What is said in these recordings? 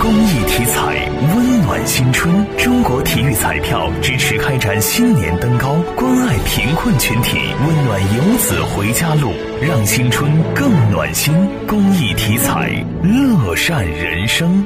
公益体彩，温暖新春。中国体育彩票支持开展新年登高，关爱贫困群体，温暖游子回家路，让新春更暖心。公益体彩，乐善人生。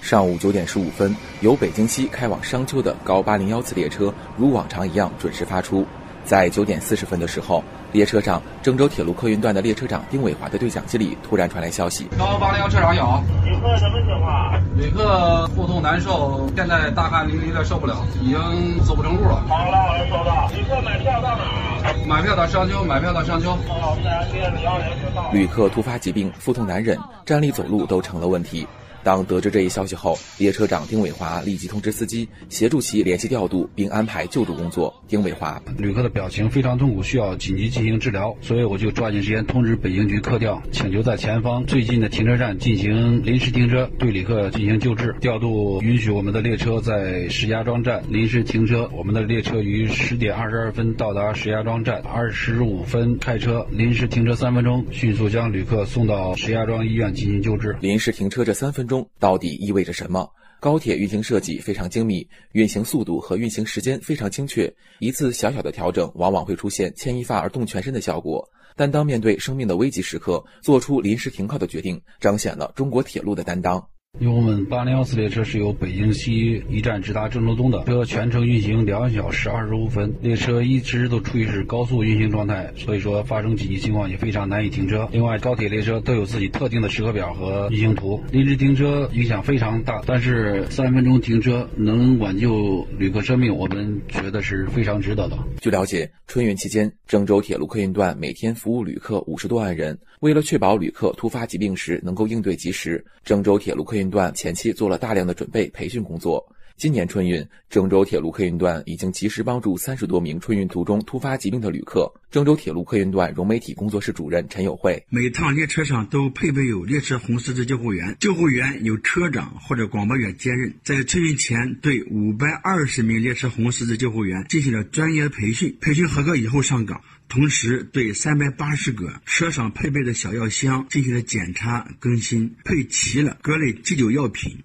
上午九点十五分，由北京西开往商丘的高八零幺次列车如往常一样准时发出。在九点四十分的时候，列车上郑州铁路客运段的列车长丁伟华的对讲机里突然传来消息：幺八零幺车长有，旅客什么情况？旅客腹痛难受，现在大汗淋漓的受不了，已经走不成路了。好了，我收到。旅客买票到哪儿？买票到商丘，买票到商丘。好，我们来接李幺零车到。旅客突发疾病，腹痛难忍，站立走路都成了问题。当得知这一消息后，列车长丁伟华立即通知司机，协助其联系调度，并安排救助工作。丁伟华，旅客的表情非常痛苦，需要紧急进行治疗，所以我就抓紧时间通知北京局客调，请求在前方最近的停车站进行临时停车，对旅客进行救治。调度允许我们的列车在石家庄站临时停车，我们的列车于十点二十二分到达石家庄站，二十五分开车，临时停车三分钟，迅速将旅客送到石家庄医院进行救治。临时停车这三分中。到底意味着什么？高铁运行设计非常精密，运行速度和运行时间非常精确，一次小小的调整往往会出现牵一发而动全身的效果。但当面对生命的危急时刻，做出临时停靠的决定，彰显了中国铁路的担当。因为我们八零幺次列车是由北京西一站直达郑州东的，车全程运行两小时二十五分，列车一直都处于是高速运行状态，所以说发生紧急情况也非常难以停车。另外，高铁列车都有自己特定的时刻表和运行图，临时停车影响非常大，但是三分钟停车能挽救旅客生命，我们觉得是非常值得的。据了解，春运期间，郑州铁路客运段每天服务旅客五十多万人，为了确保旅客突发疾病时能够应对及时，郑州铁路客运段前期做了大量的准备培训工作。今年春运，郑州铁路客运段已经及时帮助三十多名春运途中突发疾病的旅客。郑州铁路客运段融媒体工作室主任陈友慧：每趟列车上都配备有列车红十字救护员，救护员由车长或者广播员兼任。在春运前，对五百二十名列车红十字救护员进行了专业培训，培训合格以后上岗。同时，对三百八十个车上配备的小药箱进行了检查更新，配齐了各类急救药品。